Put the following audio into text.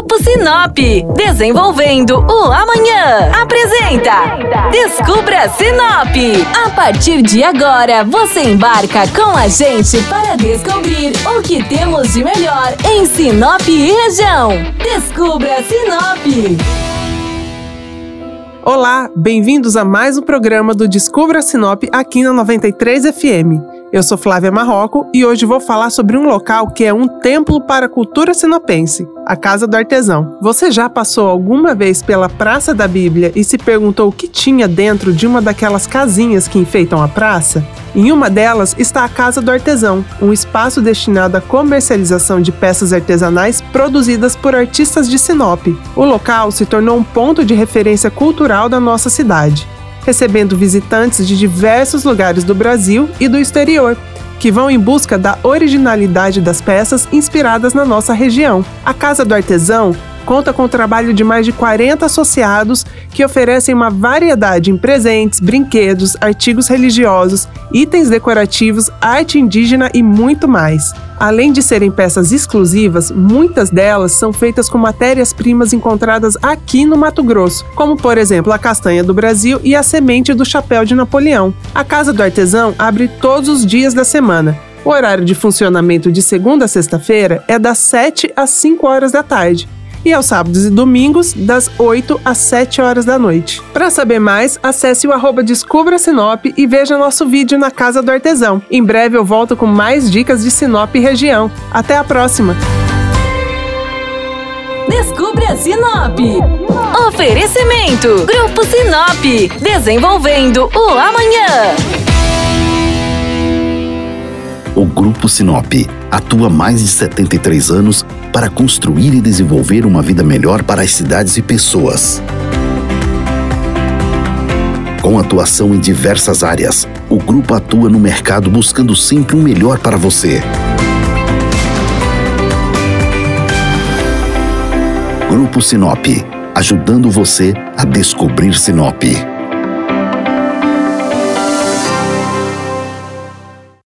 Grupo Sinop, desenvolvendo o amanhã. Apresenta Descubra Sinop. A partir de agora, você embarca com a gente para descobrir o que temos de melhor em Sinop e região. Descubra Sinop. Olá, bem-vindos a mais um programa do Descubra Sinop aqui na 93 FM. Eu sou Flávia Marroco e hoje vou falar sobre um local que é um templo para a cultura sinopense, a Casa do Artesão. Você já passou alguma vez pela Praça da Bíblia e se perguntou o que tinha dentro de uma daquelas casinhas que enfeitam a praça? Em uma delas está a Casa do Artesão, um espaço destinado à comercialização de peças artesanais produzidas por artistas de Sinop. O local se tornou um ponto de referência cultural da nossa cidade recebendo visitantes de diversos lugares do Brasil e do exterior, que vão em busca da originalidade das peças inspiradas na nossa região. A Casa do Artesão conta com o trabalho de mais de 40 associados que oferecem uma variedade em presentes, brinquedos, artigos religiosos, itens decorativos, arte indígena e muito mais. Além de serem peças exclusivas, muitas delas são feitas com matérias-primas encontradas aqui no Mato Grosso, como por exemplo a castanha do Brasil e a semente do chapéu de Napoleão. A Casa do Artesão abre todos os dias da semana. O horário de funcionamento de segunda a sexta-feira é das 7 às 5 horas da tarde e aos sábados e domingos, das 8 às 7 horas da noite. Para saber mais, acesse o arroba Descubra Sinop e veja nosso vídeo na Casa do Artesão. Em breve eu volto com mais dicas de Sinop e região. Até a próxima! Descubra Sinop. Oferecimento: Grupo Sinop. Desenvolvendo o amanhã. O Grupo Sinop atua há mais de 73 anos para construir e desenvolver uma vida melhor para as cidades e pessoas. Com atuação em diversas áreas, o grupo atua no mercado buscando sempre o um melhor para você. Grupo Sinop, ajudando você a descobrir Sinop.